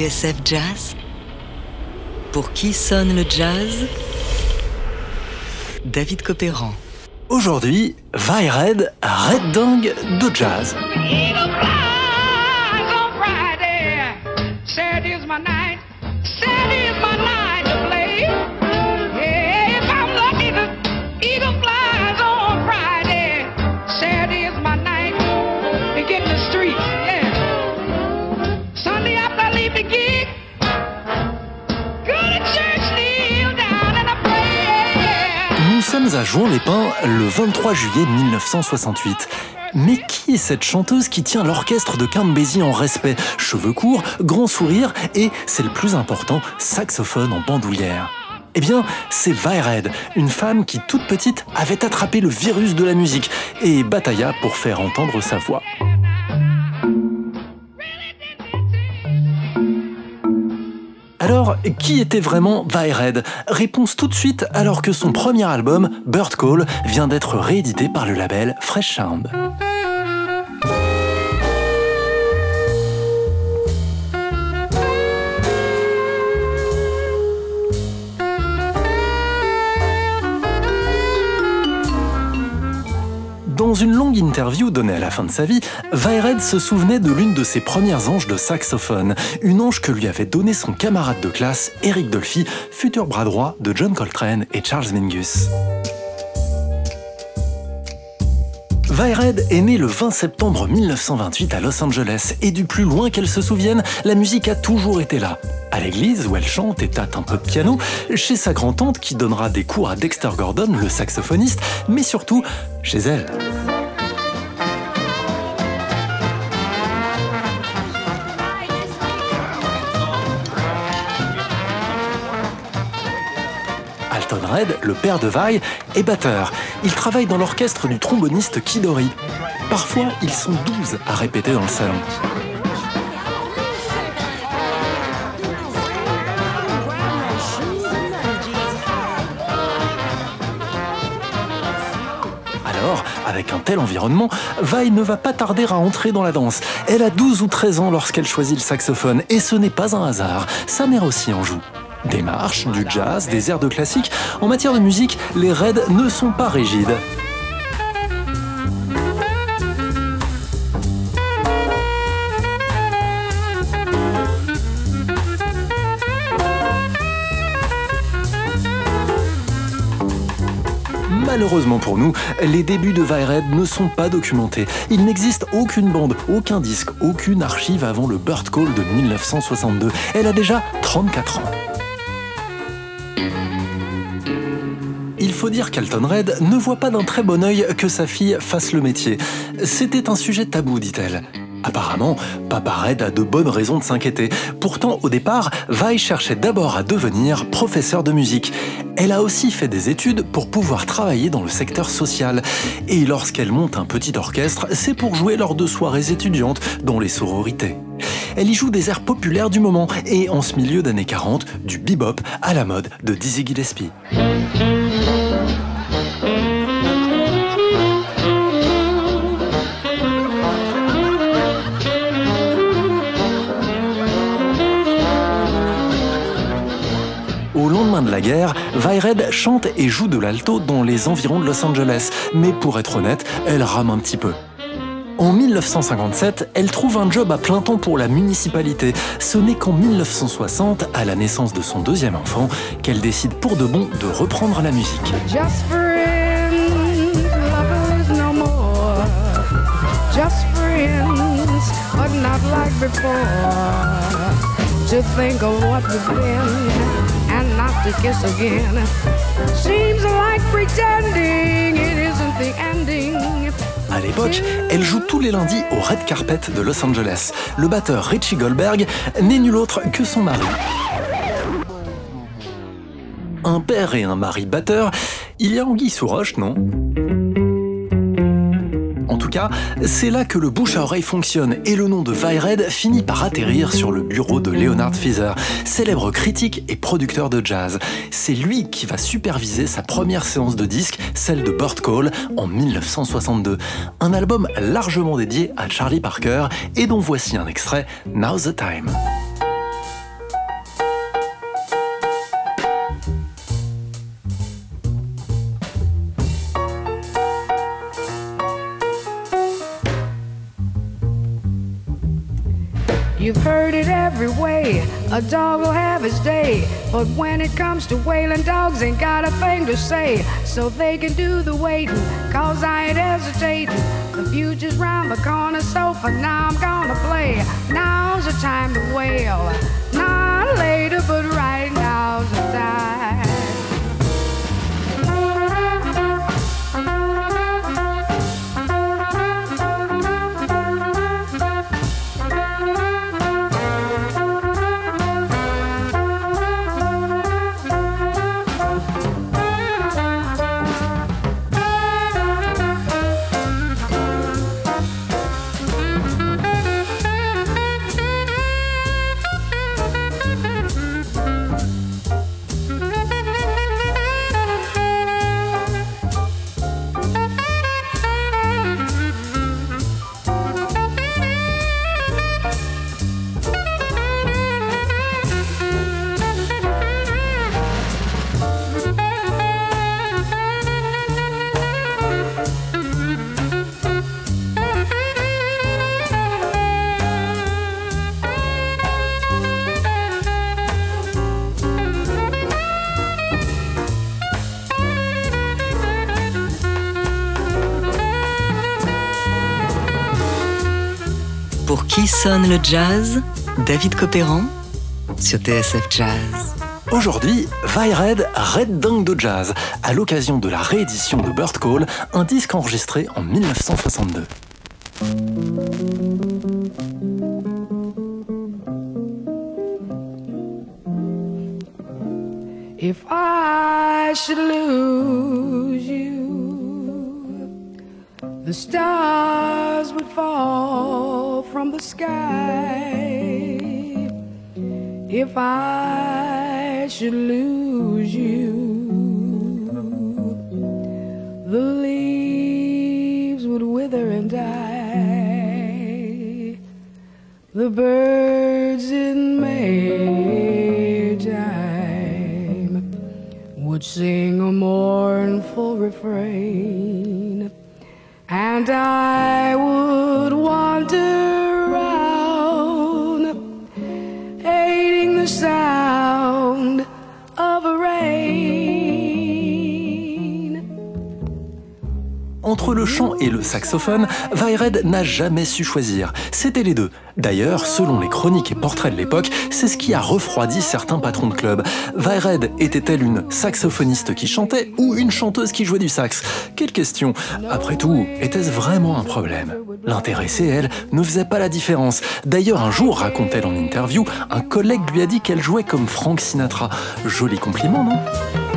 TSF Jazz Pour qui sonne le jazz? David Copéran. Aujourd'hui, Red, Red Dang de jazz. À Jouan-les-Pins le 23 juillet 1968. Mais qui est cette chanteuse qui tient l'orchestre de Count en respect? Cheveux courts, grand sourire et, c'est le plus important, saxophone en bandoulière. Eh bien, c'est Vaired, une femme qui, toute petite, avait attrapé le virus de la musique et batailla pour faire entendre sa voix. Alors, qui était vraiment Red Réponse tout de suite alors que son premier album, Bird Call, vient d'être réédité par le label Fresh Sound. Dans une longue interview donnée à la fin de sa vie, Vaired se souvenait de l'une de ses premières anges de saxophone, une ange que lui avait donnée son camarade de classe, Eric Dolphy, futur bras droit de John Coltrane et Charles Mingus. Vaired est née le 20 septembre 1928 à Los Angeles et du plus loin qu'elle se souvienne, la musique a toujours été là. À l'église où elle chante et tâte un peu de piano, chez sa grand-tante qui donnera des cours à Dexter Gordon, le saxophoniste, mais surtout chez elle. Alton Red, le père de Vi, est batteur. Il travaille dans l'orchestre du tromboniste Kidori. Parfois, ils sont douze à répéter dans le salon. Avec un tel environnement, Vi ne va pas tarder à entrer dans la danse. Elle a 12 ou 13 ans lorsqu'elle choisit le saxophone, et ce n'est pas un hasard. Sa mère aussi en joue. Des marches, du jazz, des airs de classique. En matière de musique, les raids ne sont pas rigides. Malheureusement pour nous, les débuts de Vaired ne sont pas documentés. Il n'existe aucune bande, aucun disque, aucune archive avant le Bird Call de 1962. Elle a déjà 34 ans. Il faut dire qu'Alton Red ne voit pas d'un très bon œil que sa fille fasse le métier. C'était un sujet tabou, dit-elle. Apparemment, Papa Red a de bonnes raisons de s'inquiéter. Pourtant, au départ, Vi cherchait d'abord à devenir professeur de musique. Elle a aussi fait des études pour pouvoir travailler dans le secteur social. Et lorsqu'elle monte un petit orchestre, c'est pour jouer lors de soirées étudiantes, dans les sororités. Elle y joue des airs populaires du moment et en ce milieu d'années 40, du bebop à la mode de Dizzy Gillespie. La guerre, Vaired chante et joue de l'alto dans les environs de Los Angeles, mais pour être honnête, elle rame un petit peu. En 1957, elle trouve un job à plein temps pour la municipalité. Ce n'est qu'en 1960, à la naissance de son deuxième enfant, qu'elle décide pour de bon de reprendre la musique. À l'époque, elle joue tous les lundis au Red Carpet de Los Angeles. Le batteur Richie Goldberg n'est nul autre que son mari. Un père et un mari batteur, il y a anguille sous roche, non? C'est là que le bouche à oreille fonctionne et le nom de Vaired finit par atterrir sur le bureau de Leonard Feather, célèbre critique et producteur de jazz. C'est lui qui va superviser sa première séance de disques, celle de Bird Call, en 1962. Un album largement dédié à Charlie Parker et dont voici un extrait, Now's the Time. You've heard it every way. A dog will have his day. But when it comes to wailing, dogs ain't got a thing to say. So they can do the waiting, cause I ain't hesitating. The future's round the corner, so for now I'm gonna play. Now's the time to wail. Qui sonne le jazz? David Copéran sur TSF Jazz. Aujourd'hui, Red, Red Dingue de Jazz, à l'occasion de la réédition de Bird Call, un disque enregistré en 1962. If I should lose you, the stars would fall from the sky. If I should lose you, the leaves would wither and die. The birds in May time would sing a mournful refrain, and I would le chant et le saxophone, Vaired n'a jamais su choisir. C'était les deux. D'ailleurs, selon les chroniques et portraits de l'époque, c'est ce qui a refroidi certains patrons de club. Vaired était-elle une saxophoniste qui chantait ou une chanteuse qui jouait du sax? Quelle question Après tout, était-ce vraiment un problème? L'intéressée, elle, ne faisait pas la différence. D'ailleurs, un jour, raconte-t-elle en interview, un collègue lui a dit qu'elle jouait comme Frank Sinatra. Joli compliment, non?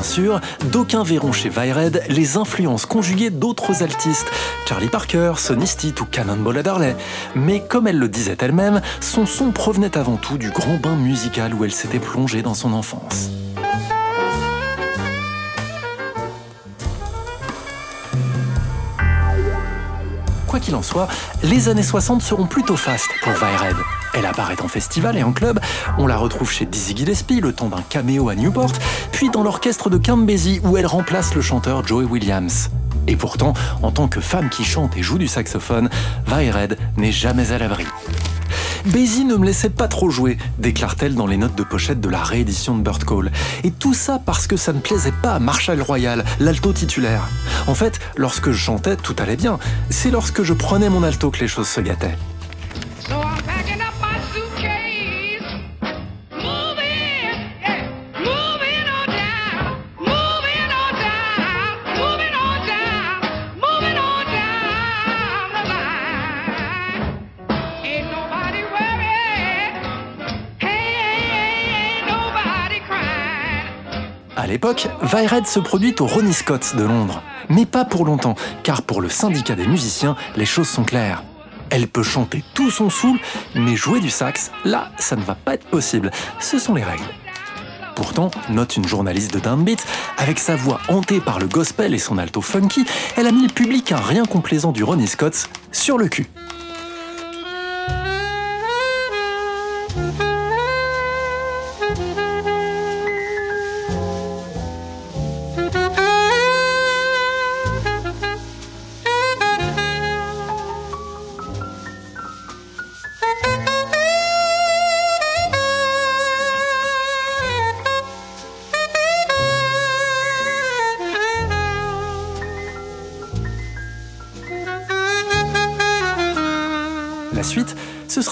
Bien sûr, d'aucuns verront chez Vaired les influences conjuguées d'autres artistes, Charlie Parker, Sonny Stitt ou Cannonball Adderley. Mais comme elle le disait elle-même, son son provenait avant tout du grand bain musical où elle s'était plongée dans son enfance. Quoi qu'il en soit, les années 60 seront plutôt fastes pour Vaired. Elle apparaît en festival et en club, on la retrouve chez Dizzy Gillespie le temps d'un caméo à Newport, puis dans l'orchestre de Basie où elle remplace le chanteur Joey Williams. Et pourtant, en tant que femme qui chante et joue du saxophone, Vaired n'est jamais à l'abri. Basie ne me laissait pas trop jouer, déclare-t-elle dans les notes de pochette de la réédition de Bird Call. Et tout ça parce que ça ne plaisait pas à Marshall Royal, l'alto titulaire. En fait, lorsque je chantais, tout allait bien. C'est lorsque je prenais mon alto que les choses se gâtaient. Vaired se produit au Ronnie Scott de Londres. Mais pas pour longtemps, car pour le syndicat des musiciens, les choses sont claires. Elle peut chanter tout son soul, mais jouer du sax, là, ça ne va pas être possible. Ce sont les règles. Pourtant, note une journaliste de Downbeat, avec sa voix hantée par le gospel et son alto funky, elle a mis le public un rien complaisant du Ronnie Scott sur le cul.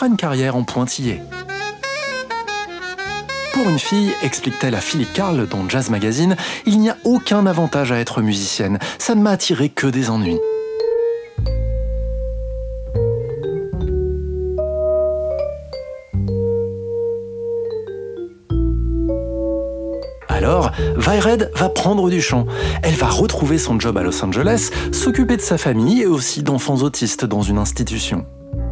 Une carrière en pointillé. Pour une fille, explique-t-elle à Philippe Carl dans Jazz Magazine, il n'y a aucun avantage à être musicienne. Ça ne m'a attiré que des ennuis. Alors, Vaired va prendre du chant. Elle va retrouver son job à Los Angeles, s'occuper de sa famille et aussi d'enfants autistes dans une institution.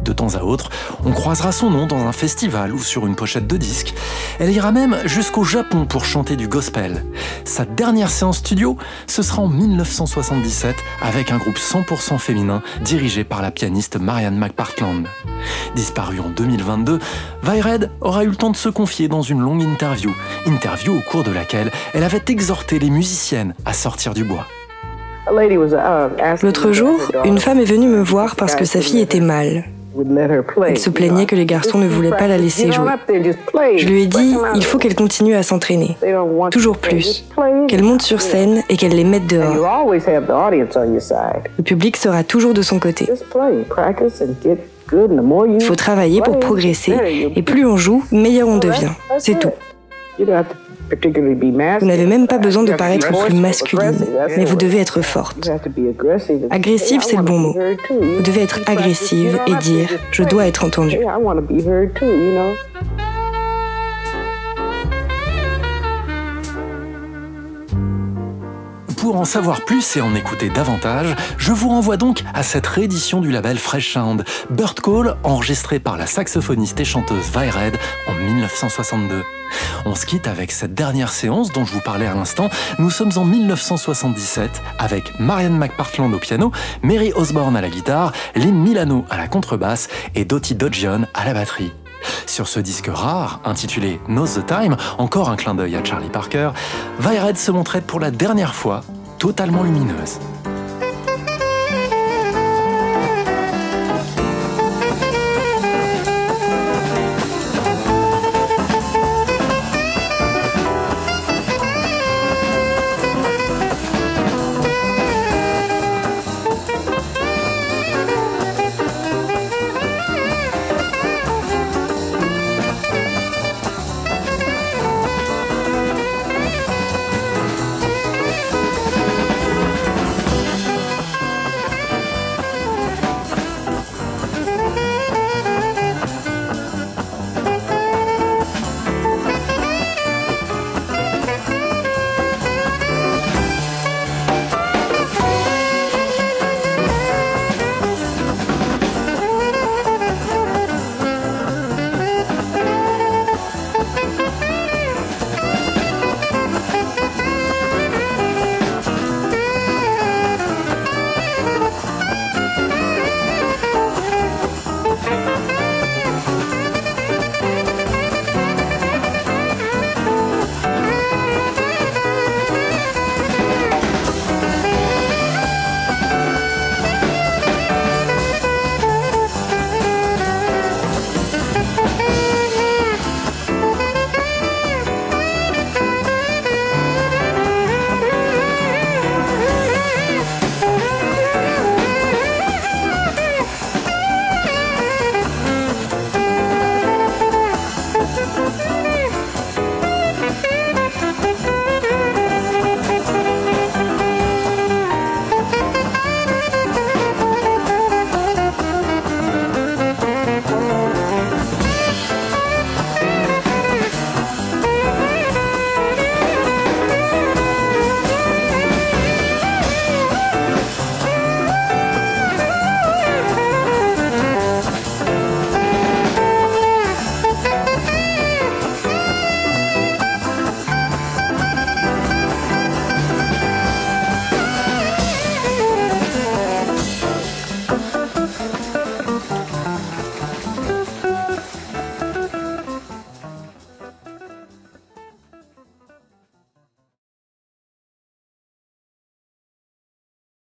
De temps à autre, on croisera son nom dans un festival ou sur une pochette de disque. Elle ira même jusqu'au Japon pour chanter du gospel. Sa dernière séance studio, ce sera en 1977 avec un groupe 100% féminin dirigé par la pianiste Marianne McPartland. Disparue en 2022, Vaired aura eu le temps de se confier dans une longue interview, interview au cours de laquelle elle avait exhorté les musiciennes à sortir du bois. L'autre jour, une femme est venue me voir parce que sa fille était mal. Elle se plaignait que les garçons ne voulaient pas la laisser jouer. Je lui ai dit, il faut qu'elle continue à s'entraîner, toujours plus, qu'elle monte sur scène et qu'elle les mette dehors. Le public sera toujours de son côté. Il faut travailler pour progresser. et plus on joue, meilleur on devient. C'est tout. Vous n'avez même pas besoin de paraître plus masculine, mais vous devez être forte. Agressive, c'est le bon mot. Vous devez être agressive et dire ⁇ Je dois être entendue ⁇ Pour en savoir plus et en écouter davantage, je vous renvoie donc à cette réédition du label Fresh Sound, Bird Call, enregistrée par la saxophoniste et chanteuse Red en 1962. On se quitte avec cette dernière séance dont je vous parlais à l'instant. Nous sommes en 1977 avec Marianne McPartland au piano, Mary Osborne à la guitare, Lynn Milano à la contrebasse et Dottie Dodgion à la batterie. Sur ce disque rare, intitulé Nose the Time, encore un clin d'œil à Charlie Parker, Vaired se montrait pour la dernière fois totalement lumineuse.